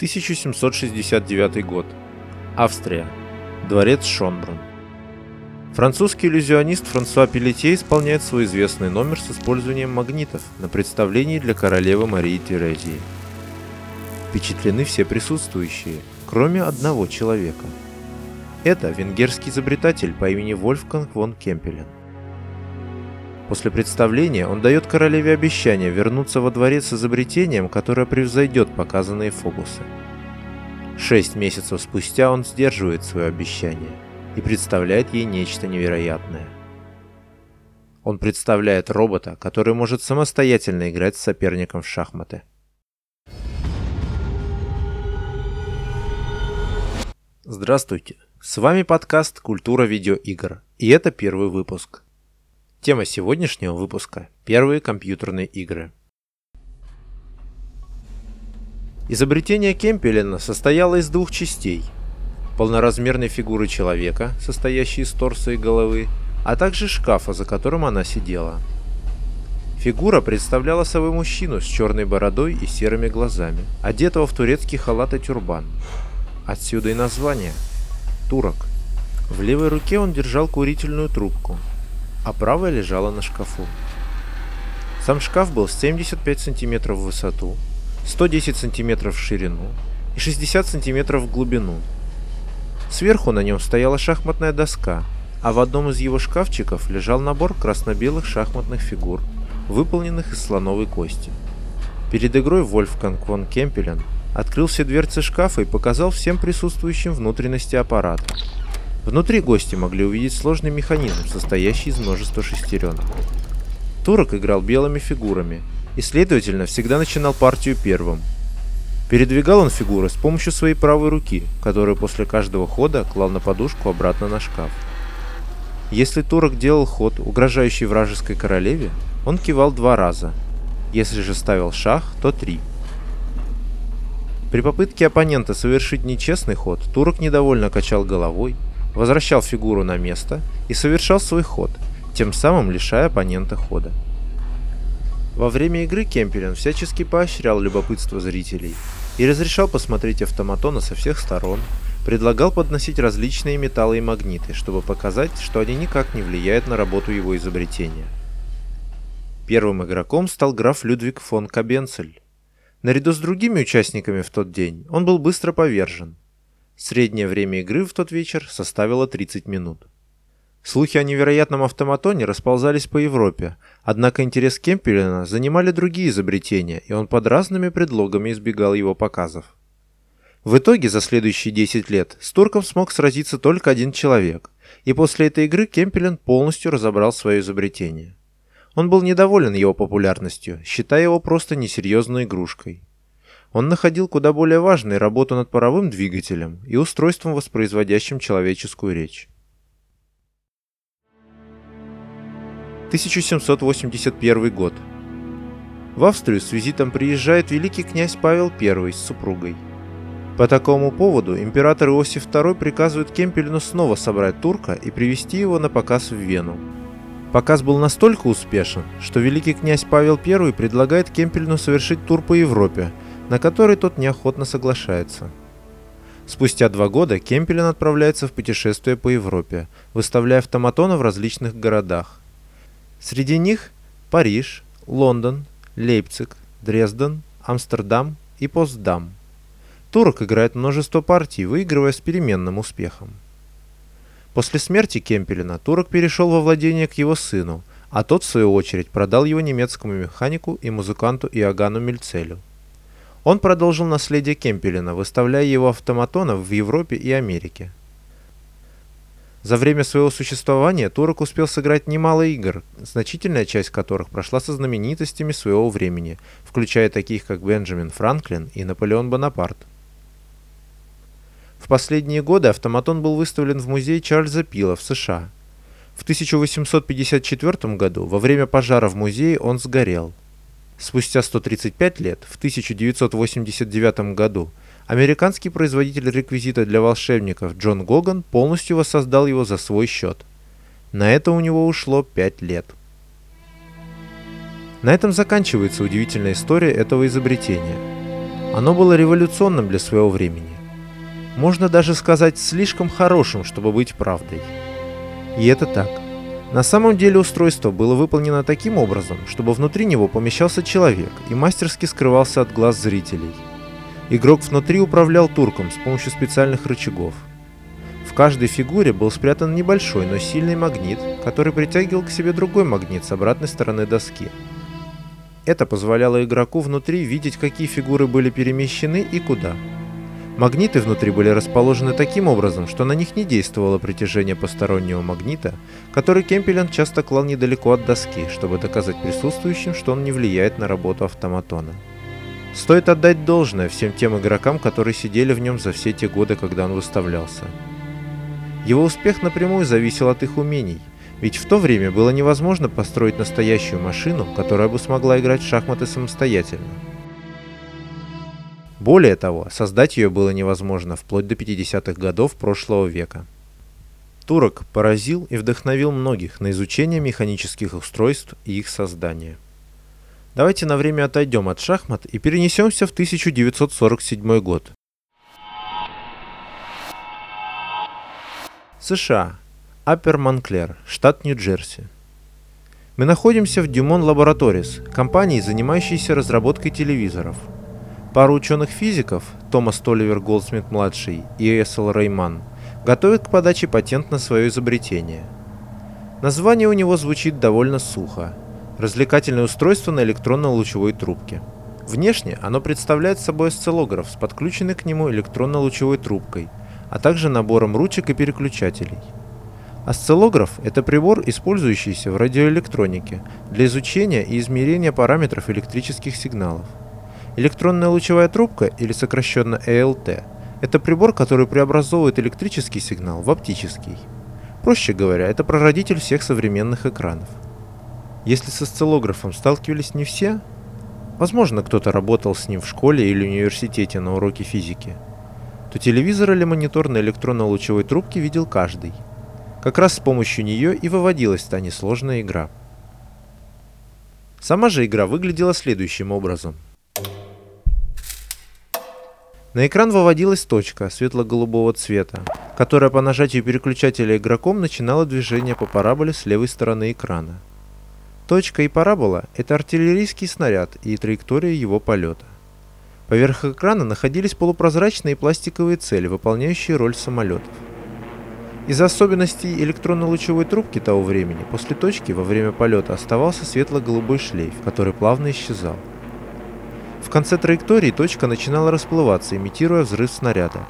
1769 год. Австрия. Дворец Шонбрун. Французский иллюзионист Франсуа Пелетье исполняет свой известный номер с использованием магнитов на представлении для королевы Марии Терезии. Впечатлены все присутствующие, кроме одного человека. Это венгерский изобретатель по имени Вольфганг фон Кемпелен. После представления он дает королеве обещание вернуться во дворец с изобретением, которое превзойдет показанные фокусы. Шесть месяцев спустя он сдерживает свое обещание и представляет ей нечто невероятное. Он представляет робота, который может самостоятельно играть с соперником в шахматы. Здравствуйте, с вами подкаст «Культура видеоигр» и это первый выпуск – Тема сегодняшнего выпуска – первые компьютерные игры. Изобретение Кемпелена состояло из двух частей – полноразмерной фигуры человека, состоящей из торса и головы, а также шкафа, за которым она сидела. Фигура представляла собой мужчину с черной бородой и серыми глазами, одетого в турецкий халат и тюрбан. Отсюда и название – турок. В левой руке он держал курительную трубку – а правая лежала на шкафу. Сам шкаф был 75 сантиметров в высоту, 110 сантиметров в ширину и 60 сантиметров в глубину. Сверху на нем стояла шахматная доска, а в одном из его шкафчиков лежал набор красно-белых шахматных фигур, выполненных из слоновой кости. Перед игрой Вольфганг фон Кемпелен открыл все дверцы шкафа и показал всем присутствующим внутренности аппарата. Внутри гости могли увидеть сложный механизм, состоящий из множества шестеренок. Турок играл белыми фигурами и, следовательно, всегда начинал партию первым. Передвигал он фигуры с помощью своей правой руки, которую после каждого хода клал на подушку обратно на шкаф. Если турок делал ход, угрожающий вражеской королеве, он кивал два раза. Если же ставил шах, то три. При попытке оппонента совершить нечестный ход, турок недовольно качал головой возвращал фигуру на место и совершал свой ход, тем самым лишая оппонента хода. Во время игры Кемпелен всячески поощрял любопытство зрителей и разрешал посмотреть автоматона со всех сторон, предлагал подносить различные металлы и магниты, чтобы показать, что они никак не влияют на работу его изобретения. Первым игроком стал граф Людвиг фон Кабенцель. Наряду с другими участниками в тот день он был быстро повержен, Среднее время игры в тот вечер составило 30 минут. Слухи о невероятном автоматоне расползались по Европе, однако интерес Кемпелена занимали другие изобретения, и он под разными предлогами избегал его показов. В итоге за следующие 10 лет с турком смог сразиться только один человек, и после этой игры Кемпелен полностью разобрал свое изобретение. Он был недоволен его популярностью, считая его просто несерьезной игрушкой. Он находил куда более важной работу над паровым двигателем и устройством, воспроизводящим человеческую речь. 1781 год. В Австрию с визитом приезжает великий князь Павел I с супругой. По такому поводу император Иосиф II приказывает Кемпелину снова собрать турка и привести его на показ в Вену. Показ был настолько успешен, что великий князь Павел I предлагает Кемпельну совершить тур по Европе – на который тот неохотно соглашается. Спустя два года Кемпелен отправляется в путешествие по Европе, выставляя автоматона в различных городах. Среди них Париж, Лондон, Лейпциг, Дрезден, Амстердам и Постдам. Турок играет множество партий, выигрывая с переменным успехом. После смерти Кемпелена турок перешел во владение к его сыну, а тот, в свою очередь, продал его немецкому механику и музыканту Иоганну Мельцелю. Он продолжил наследие Кемпелена, выставляя его автоматонов в Европе и Америке. За время своего существования Турок успел сыграть немало игр, значительная часть которых прошла со знаменитостями своего времени, включая таких как Бенджамин Франклин и Наполеон Бонапарт. В последние годы автоматон был выставлен в музее Чарльза Пила в США. В 1854 году во время пожара в музее он сгорел. Спустя 135 лет, в 1989 году, американский производитель реквизита для волшебников Джон Гоган полностью воссоздал его за свой счет. На это у него ушло 5 лет. На этом заканчивается удивительная история этого изобретения. Оно было революционным для своего времени. Можно даже сказать, слишком хорошим, чтобы быть правдой. И это так. На самом деле устройство было выполнено таким образом, чтобы внутри него помещался человек и мастерски скрывался от глаз зрителей. Игрок внутри управлял турком с помощью специальных рычагов. В каждой фигуре был спрятан небольшой, но сильный магнит, который притягивал к себе другой магнит с обратной стороны доски. Это позволяло игроку внутри видеть, какие фигуры были перемещены и куда – Магниты внутри были расположены таким образом, что на них не действовало притяжение постороннего магнита, который Кемпелен часто клал недалеко от доски, чтобы доказать присутствующим, что он не влияет на работу автоматона. Стоит отдать должное всем тем игрокам, которые сидели в нем за все те годы, когда он выставлялся. Его успех напрямую зависел от их умений, ведь в то время было невозможно построить настоящую машину, которая бы смогла играть в шахматы самостоятельно. Более того, создать ее было невозможно вплоть до 50-х годов прошлого века. Турок поразил и вдохновил многих на изучение механических устройств и их создания. Давайте на время отойдем от шахмат и перенесемся в 1947 год. США. Аппер Монклер, штат Нью-Джерси. Мы находимся в Дюмон Лабораторис, компании, занимающейся разработкой телевизоров – Пару ученых-физиков, Томас Толивер Голдсмит-младший и Эссел Рейман, готовят к подаче патент на свое изобретение. Название у него звучит довольно сухо. Развлекательное устройство на электронно-лучевой трубке. Внешне оно представляет собой осциллограф с подключенной к нему электронно-лучевой трубкой, а также набором ручек и переключателей. Осциллограф – это прибор, использующийся в радиоэлектронике для изучения и измерения параметров электрических сигналов. Электронная лучевая трубка, или сокращенно ЭЛТ, это прибор, который преобразовывает электрический сигнал в оптический. Проще говоря, это прародитель всех современных экранов. Если с осциллографом сталкивались не все, возможно, кто-то работал с ним в школе или университете на уроке физики, то телевизор или монитор на электронно-лучевой трубке видел каждый. Как раз с помощью нее и выводилась та несложная игра. Сама же игра выглядела следующим образом – на экран выводилась точка светло-голубого цвета, которая по нажатию переключателя игроком начинала движение по параболе с левой стороны экрана. Точка и парабола – это артиллерийский снаряд и траектория его полета. Поверх экрана находились полупрозрачные пластиковые цели, выполняющие роль самолетов. Из особенностей электронно-лучевой трубки того времени, после точки во время полета оставался светло-голубой шлейф, который плавно исчезал. В конце траектории точка начинала расплываться, имитируя взрыв снаряда.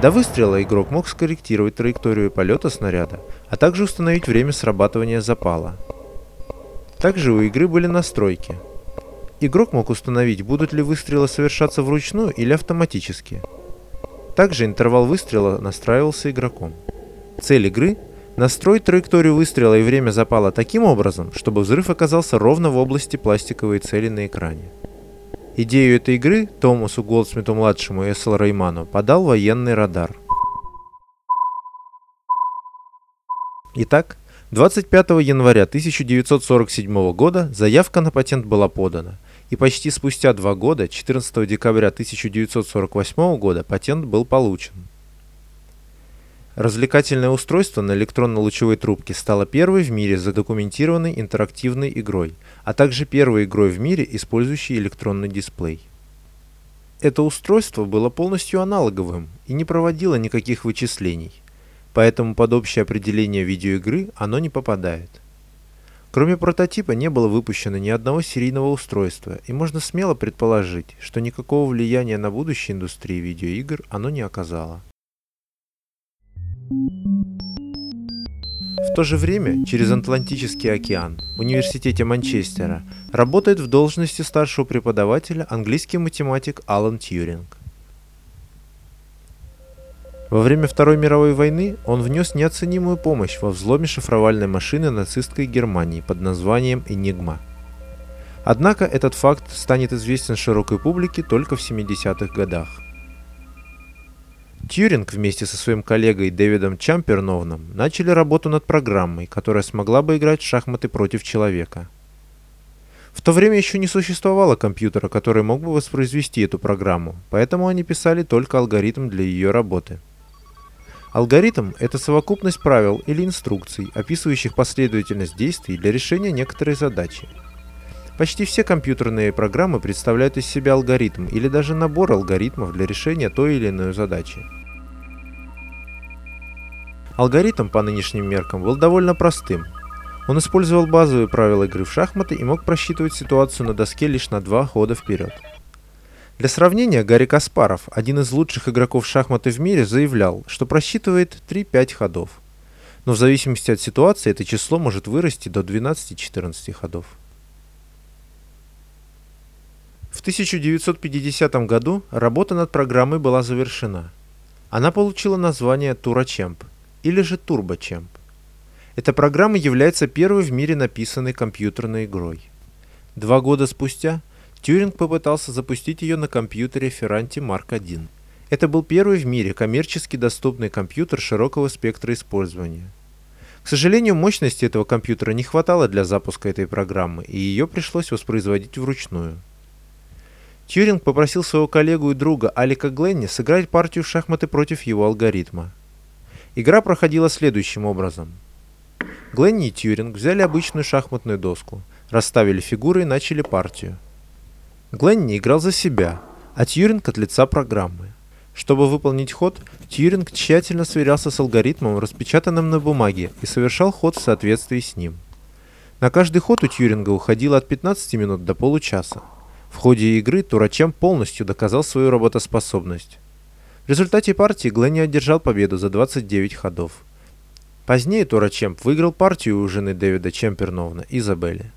До выстрела игрок мог скорректировать траекторию полета снаряда, а также установить время срабатывания запала. Также у игры были настройки. Игрок мог установить, будут ли выстрелы совершаться вручную или автоматически. Также интервал выстрела настраивался игроком. Цель игры Настроить траекторию выстрела и время запала таким образом, чтобы взрыв оказался ровно в области пластиковой цели на экране. Идею этой игры Томасу Голдсмиту-младшему и Эссел Рейману подал военный радар. Итак, 25 января 1947 года заявка на патент была подана, и почти спустя два года, 14 декабря 1948 года, патент был получен. Развлекательное устройство на электронно-лучевой трубке стало первой в мире задокументированной интерактивной игрой, а также первой игрой в мире, использующей электронный дисплей. Это устройство было полностью аналоговым и не проводило никаких вычислений, поэтому под общее определение видеоигры оно не попадает. Кроме прототипа не было выпущено ни одного серийного устройства, и можно смело предположить, что никакого влияния на будущее индустрии видеоигр оно не оказало. В то же время через Атлантический океан в Университете Манчестера работает в должности старшего преподавателя английский математик Алан Тьюринг. Во время Второй мировой войны он внес неоценимую помощь во взломе шифровальной машины нацистской Германии под названием «Энигма». Однако этот факт станет известен широкой публике только в 70-х годах. Тьюринг вместе со своим коллегой Дэвидом Чамперновным начали работу над программой, которая смогла бы играть в шахматы против человека. В то время еще не существовало компьютера, который мог бы воспроизвести эту программу, поэтому они писали только алгоритм для ее работы. Алгоритм – это совокупность правил или инструкций, описывающих последовательность действий для решения некоторой задачи. Почти все компьютерные программы представляют из себя алгоритм или даже набор алгоритмов для решения той или иной задачи. Алгоритм по нынешним меркам был довольно простым – он использовал базовые правила игры в шахматы и мог просчитывать ситуацию на доске лишь на два хода вперед. Для сравнения, Гарри Каспаров, один из лучших игроков шахматы в мире, заявлял, что просчитывает 3-5 ходов. Но в зависимости от ситуации это число может вырасти до 12-14 ходов. В 1950 году работа над программой была завершена. Она получила название Турачемп или же Турбочемп. Эта программа является первой в мире написанной компьютерной игрой. Два года спустя Тьюринг попытался запустить ее на компьютере Ferranti Mark I. Это был первый в мире коммерчески доступный компьютер широкого спектра использования. К сожалению, мощности этого компьютера не хватало для запуска этой программы, и ее пришлось воспроизводить вручную. Тьюринг попросил своего коллегу и друга Алика Гленни сыграть партию в шахматы против его алгоритма. Игра проходила следующим образом – Гленни и Тьюринг взяли обычную шахматную доску, расставили фигуры и начали партию. Гленни играл за себя, а Тьюринг от лица программы. Чтобы выполнить ход, Тьюринг тщательно сверялся с алгоритмом, распечатанным на бумаге, и совершал ход в соответствии с ним. На каждый ход у Тьюринга уходило от 15 минут до получаса. В ходе игры Турачем полностью доказал свою работоспособность. В результате партии Гленни одержал победу за 29 ходов. Позднее Турачемп выиграл партию у жены Дэвида Чемперновна, Изабелли.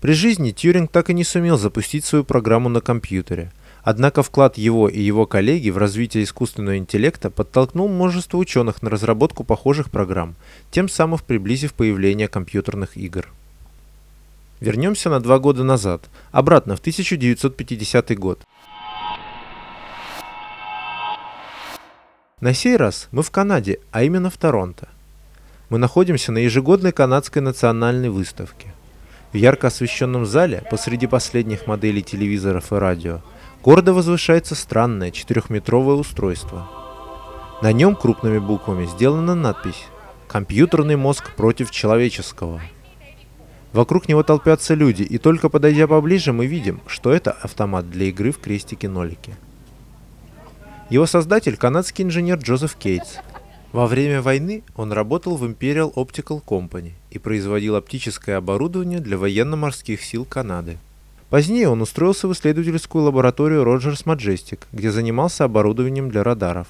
При жизни Тьюринг так и не сумел запустить свою программу на компьютере, однако вклад его и его коллеги в развитие искусственного интеллекта подтолкнул множество ученых на разработку похожих программ, тем самым приблизив появление компьютерных игр. Вернемся на два года назад, обратно в 1950 год. На сей раз мы в Канаде, а именно в Торонто. Мы находимся на ежегодной канадской национальной выставке. В ярко освещенном зале, посреди последних моделей телевизоров и радио, гордо возвышается странное четырехметровое устройство. На нем крупными буквами сделана надпись «Компьютерный мозг против человеческого». Вокруг него толпятся люди, и только подойдя поближе, мы видим, что это автомат для игры в крестики-нолики. Его создатель – канадский инженер Джозеф Кейтс – во время войны он работал в Imperial Optical Company и производил оптическое оборудование для военно-морских сил Канады. Позднее он устроился в исследовательскую лабораторию Rogers Majestic, где занимался оборудованием для радаров.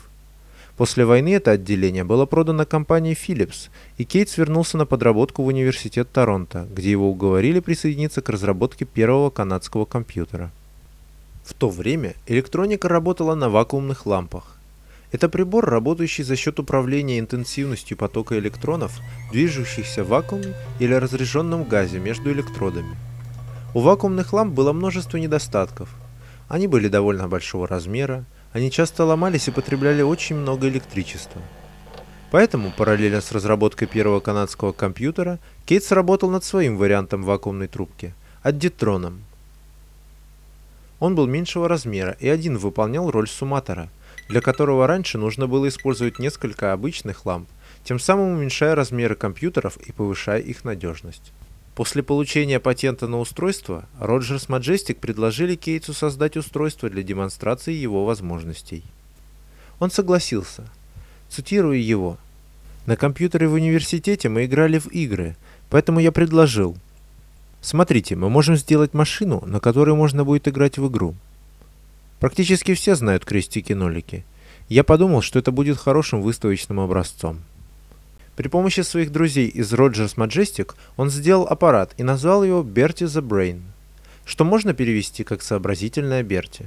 После войны это отделение было продано компании Philips, и Кейтс вернулся на подработку в университет Торонто, где его уговорили присоединиться к разработке первого канадского компьютера. В то время электроника работала на вакуумных лампах. Это прибор, работающий за счет управления интенсивностью потока электронов, движущихся в вакууме или разряженном газе между электродами. У вакуумных ламп было множество недостатков. Они были довольно большого размера, они часто ломались и потребляли очень много электричества. Поэтому, параллельно с разработкой первого канадского компьютера, Кейтс работал над своим вариантом вакуумной трубки – аддитроном. Он был меньшего размера и один выполнял роль сумматора – для которого раньше нужно было использовать несколько обычных ламп, тем самым уменьшая размеры компьютеров и повышая их надежность. После получения патента на устройство, Rogers Majestic предложили Кейтсу создать устройство для демонстрации его возможностей. Он согласился. Цитирую его. «На компьютере в университете мы играли в игры, поэтому я предложил. Смотрите, мы можем сделать машину, на которой можно будет играть в игру. Практически все знают крестики-нолики. Я подумал, что это будет хорошим выставочным образцом. При помощи своих друзей из Rogers Majestic он сделал аппарат и назвал его Bertie the Brain, что можно перевести как «сообразительная Берти».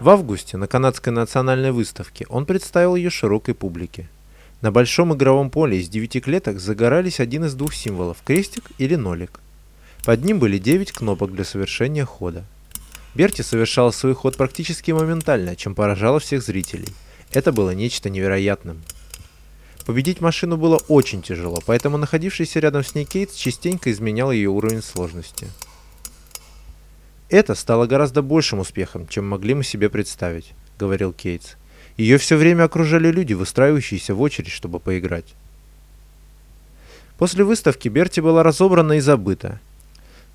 В августе на канадской национальной выставке он представил ее широкой публике. На большом игровом поле из девяти клеток загорались один из двух символов – крестик или нолик. Под ним были девять кнопок для совершения хода. Берти совершала свой ход практически моментально, чем поражало всех зрителей. Это было нечто невероятным. Победить машину было очень тяжело, поэтому находившийся рядом с ней Кейтс частенько изменял ее уровень сложности. «Это стало гораздо большим успехом, чем могли мы себе представить», — говорил Кейтс. «Ее все время окружали люди, выстраивающиеся в очередь, чтобы поиграть». После выставки Берти была разобрана и забыта.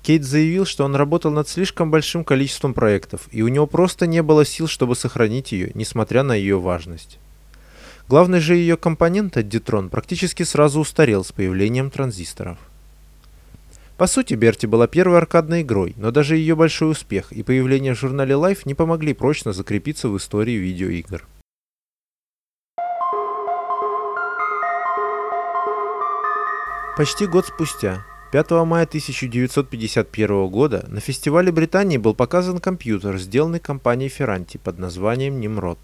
Кейт заявил, что он работал над слишком большим количеством проектов, и у него просто не было сил, чтобы сохранить ее, несмотря на ее важность. Главный же ее компонент, Additrон, практически сразу устарел с появлением транзисторов. По сути, Берти была первой аркадной игрой, но даже ее большой успех и появление в журнале Life не помогли прочно закрепиться в истории видеоигр. Почти год спустя, 5 мая 1951 года, на фестивале Британии был показан компьютер, сделанный компанией Ferranti под названием Nimrod.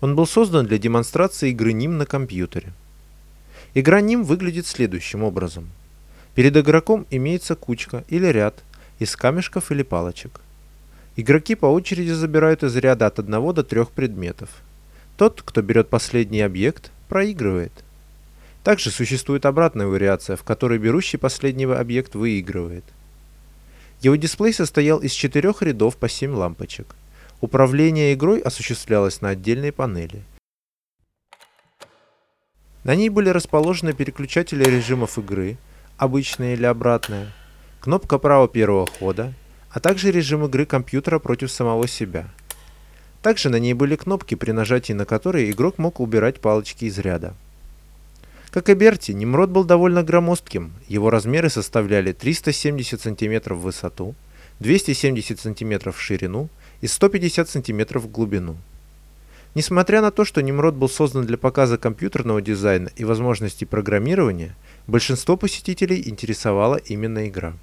Он был создан для демонстрации игры NIM на компьютере. Игра NIM выглядит следующим образом. Перед игроком имеется кучка или ряд из камешков или палочек. Игроки по очереди забирают из ряда от одного до трех предметов. Тот, кто берет последний объект, проигрывает. Также существует обратная вариация, в которой берущий последнего объект выигрывает. Его дисплей состоял из четырех рядов по 7 лампочек. Управление игрой осуществлялось на отдельной панели. На ней были расположены переключатели режимов игры, обычная или обратная, кнопка права первого хода, а также режим игры компьютера против самого себя. Также на ней были кнопки, при нажатии на которые игрок мог убирать палочки из ряда. Как и Берти, Немрод был довольно громоздким. Его размеры составляли 370 см в высоту, 270 см в ширину и 150 см в глубину. Несмотря на то, что Немрод был создан для показа компьютерного дизайна и возможностей программирования, большинство посетителей интересовала именно игра.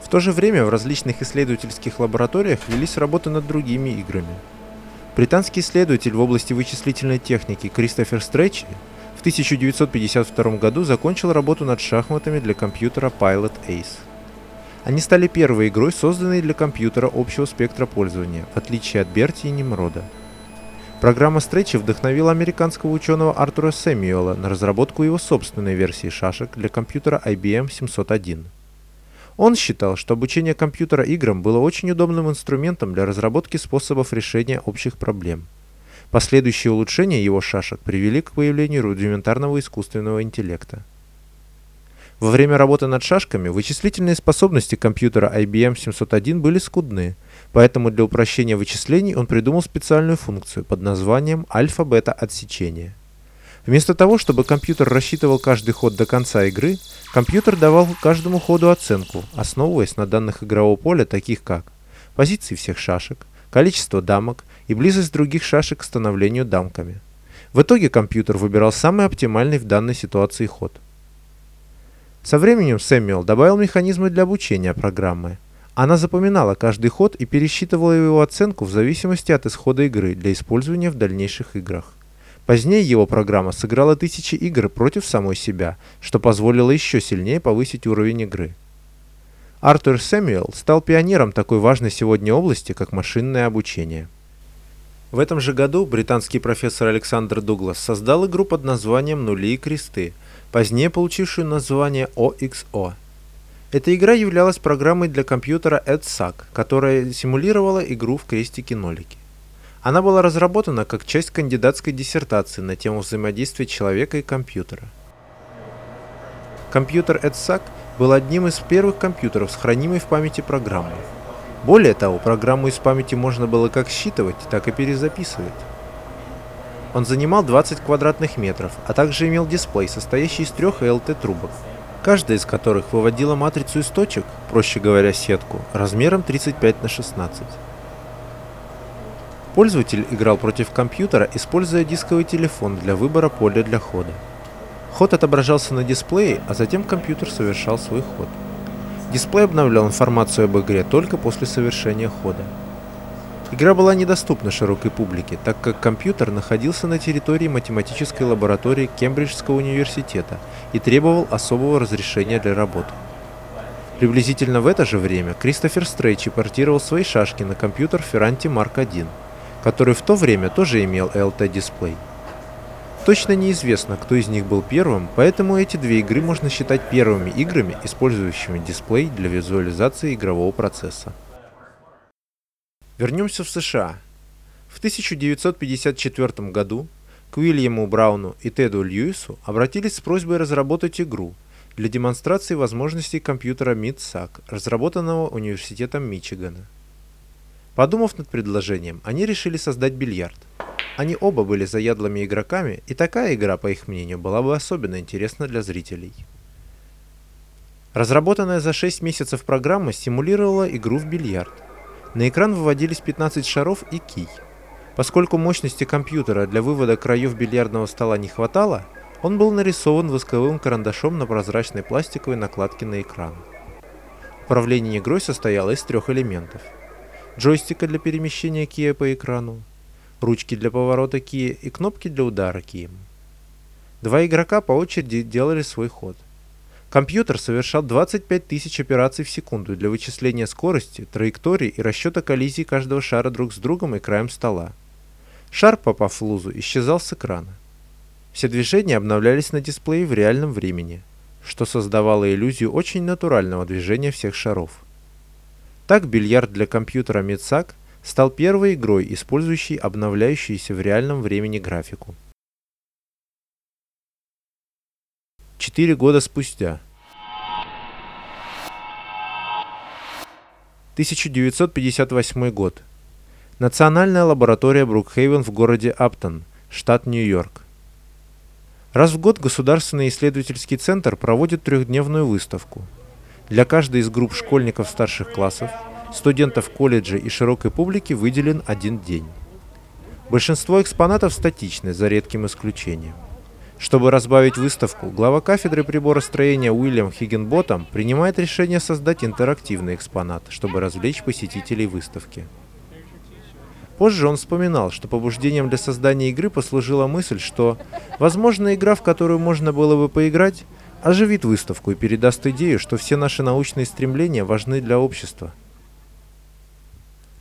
В то же время в различных исследовательских лабораториях велись работы над другими играми. Британский исследователь в области вычислительной техники Кристофер Стрэтчи 1952 году закончил работу над шахматами для компьютера Pilot Ace. Они стали первой игрой, созданной для компьютера общего спектра пользования, в отличие от Берти и Немрода. Программа Стретчи вдохновила американского ученого Артура Сэмюэла на разработку его собственной версии шашек для компьютера IBM 701. Он считал, что обучение компьютера играм было очень удобным инструментом для разработки способов решения общих проблем – Последующие улучшения его шашек привели к появлению рудиментарного искусственного интеллекта. Во время работы над шашками вычислительные способности компьютера IBM 701 были скудны, поэтому для упрощения вычислений он придумал специальную функцию под названием альфа-бета отсечения. Вместо того, чтобы компьютер рассчитывал каждый ход до конца игры, компьютер давал каждому ходу оценку, основываясь на данных игрового поля, таких как позиции всех шашек, количество дамок и близость других шашек к становлению дамками. В итоге компьютер выбирал самый оптимальный в данной ситуации ход. Со временем Сэмюэл добавил механизмы для обучения программы. Она запоминала каждый ход и пересчитывала его оценку в зависимости от исхода игры для использования в дальнейших играх. Позднее его программа сыграла тысячи игр против самой себя, что позволило еще сильнее повысить уровень игры. Артур Сэмюэл стал пионером такой важной сегодня области, как машинное обучение. В этом же году британский профессор Александр Дуглас создал игру под названием «Нули и кресты», позднее получившую название OXO. Эта игра являлась программой для компьютера EDSAC, которая симулировала игру в крестики-нолики. Она была разработана как часть кандидатской диссертации на тему взаимодействия человека и компьютера. Компьютер EDSAC – был одним из первых компьютеров с хранимой в памяти программой. Более того, программу из памяти можно было как считывать, так и перезаписывать. Он занимал 20 квадратных метров, а также имел дисплей, состоящий из трех LT-трубок, каждая из которых выводила матрицу из точек, проще говоря, сетку, размером 35 на 16. Пользователь играл против компьютера, используя дисковый телефон для выбора поля для хода. Ход отображался на дисплее, а затем компьютер совершал свой ход. Дисплей обновлял информацию об игре только после совершения хода. Игра была недоступна широкой публике, так как компьютер находился на территории математической лаборатории Кембриджского университета и требовал особого разрешения для работы. Приблизительно в это же время Кристофер Стрейчи портировал свои шашки на компьютер Ferranti Mark I, который в то время тоже имел LT-дисплей. Точно неизвестно, кто из них был первым, поэтому эти две игры можно считать первыми играми, использующими дисплей для визуализации игрового процесса. Вернемся в США. В 1954 году к Уильяму Брауну и Теду Льюису обратились с просьбой разработать игру для демонстрации возможностей компьютера MidSAC, разработанного Университетом Мичигана. Подумав над предложением, они решили создать бильярд – они оба были заядлыми игроками, и такая игра, по их мнению, была бы особенно интересна для зрителей. Разработанная за 6 месяцев программа симулировала игру в бильярд. На экран выводились 15 шаров и кий. Поскольку мощности компьютера для вывода краев бильярдного стола не хватало, он был нарисован восковым карандашом на прозрачной пластиковой накладке на экран. Управление игрой состояло из трех элементов. Джойстика для перемещения кия по экрану, ручки для поворота кия и кнопки для удара кием. Два игрока по очереди делали свой ход. Компьютер совершал 25 тысяч операций в секунду для вычисления скорости, траектории и расчета коллизии каждого шара друг с другом и краем стола. Шар, попав в лузу, исчезал с экрана. Все движения обновлялись на дисплее в реальном времени, что создавало иллюзию очень натурального движения всех шаров. Так бильярд для компьютера MidSAC стал первой игрой, использующей обновляющуюся в реальном времени графику. Четыре года спустя. 1958 год. Национальная лаборатория Брукхейвен в городе Аптон, штат Нью-Йорк. Раз в год Государственный исследовательский центр проводит трехдневную выставку. Для каждой из групп школьников старших классов – студентов колледжа и широкой публики выделен один день. Большинство экспонатов статичны, за редким исключением. Чтобы разбавить выставку, глава кафедры приборостроения Уильям Хиггенботом принимает решение создать интерактивный экспонат, чтобы развлечь посетителей выставки. Позже он вспоминал, что побуждением для создания игры послужила мысль, что, возможно, игра, в которую можно было бы поиграть, оживит выставку и передаст идею, что все наши научные стремления важны для общества –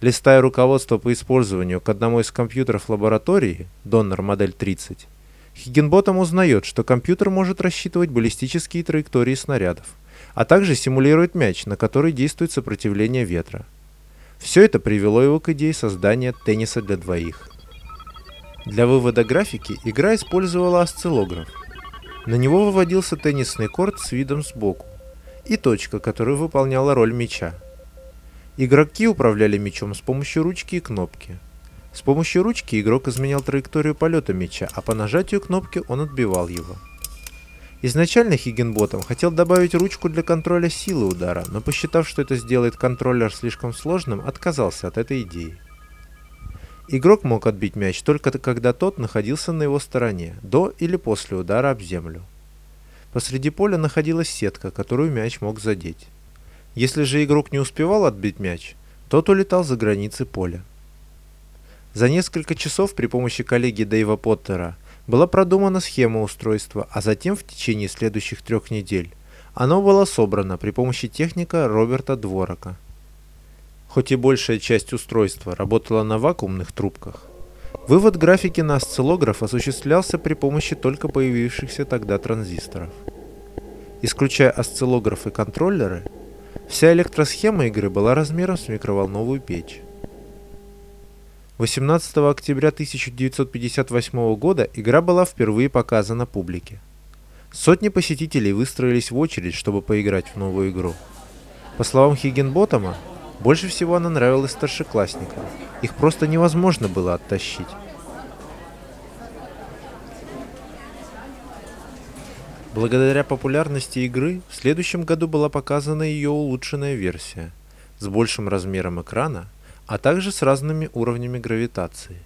Листая руководство по использованию к одному из компьютеров лаборатории, Donner модель 30, Хиггенботом узнает, что компьютер может рассчитывать баллистические траектории снарядов, а также симулирует мяч, на который действует сопротивление ветра. Все это привело его к идее создания тенниса для двоих. Для вывода графики игра использовала осциллограф. На него выводился теннисный корт с видом сбоку и точка, которая выполняла роль мяча. Игроки управляли мячом с помощью ручки и кнопки. С помощью ручки игрок изменял траекторию полета мяча, а по нажатию кнопки он отбивал его. Изначально Хиггенботом хотел добавить ручку для контроля силы удара, но посчитав, что это сделает контроллер слишком сложным, отказался от этой идеи. Игрок мог отбить мяч только когда тот находился на его стороне, до или после удара об землю. Посреди поля находилась сетка, которую мяч мог задеть. Если же игрок не успевал отбить мяч, тот улетал за границы поля. За несколько часов при помощи коллеги Дэйва Поттера была продумана схема устройства, а затем в течение следующих трех недель оно было собрано при помощи техника Роберта Дворока. Хоть и большая часть устройства работала на вакуумных трубках, вывод графики на осциллограф осуществлялся при помощи только появившихся тогда транзисторов. Исключая осциллографы и контроллеры, Вся электросхема игры была размером с микроволновую печь. 18 октября 1958 года игра была впервые показана публике. Сотни посетителей выстроились в очередь, чтобы поиграть в новую игру. По словам Хиггенботтома, больше всего она нравилась старшеклассникам. Их просто невозможно было оттащить. Благодаря популярности игры, в следующем году была показана ее улучшенная версия с большим размером экрана, а также с разными уровнями гравитации.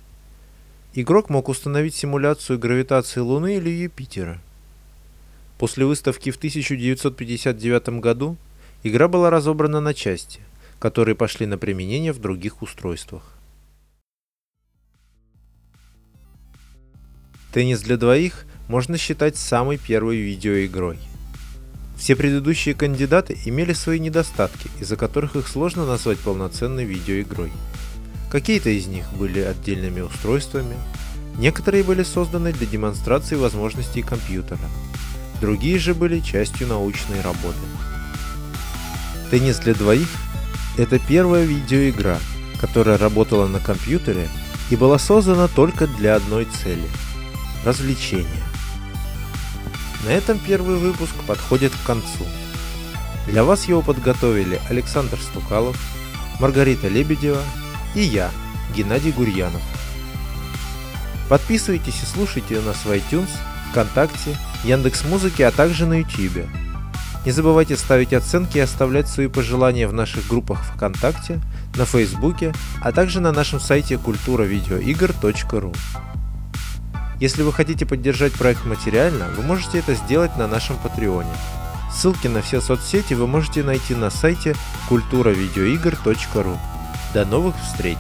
Игрок мог установить симуляцию гравитации Луны или Юпитера. После выставки в 1959 году игра была разобрана на части, которые пошли на применение в других устройствах. Теннис для двоих можно считать самой первой видеоигрой. Все предыдущие кандидаты имели свои недостатки, из-за которых их сложно назвать полноценной видеоигрой. Какие-то из них были отдельными устройствами, Некоторые были созданы для демонстрации возможностей компьютера, другие же были частью научной работы. Теннис для двоих – это первая видеоигра, которая работала на компьютере и была создана только для одной цели – развлечения. На этом первый выпуск подходит к концу. Для вас его подготовили Александр Стукалов, Маргарита Лебедева и я, Геннадий Гурьянов. Подписывайтесь и слушайте нас в iTunes, ВКонтакте, Яндекс.Музыке, а также на YouTube. Не забывайте ставить оценки и оставлять свои пожелания в наших группах ВКонтакте, на Фейсбуке, а также на нашем сайте культуравидеоигр.ру. Если вы хотите поддержать проект материально, вы можете это сделать на нашем Патреоне. Ссылки на все соцсети вы можете найти на сайте культуравидеоигр.ру. До новых встреч!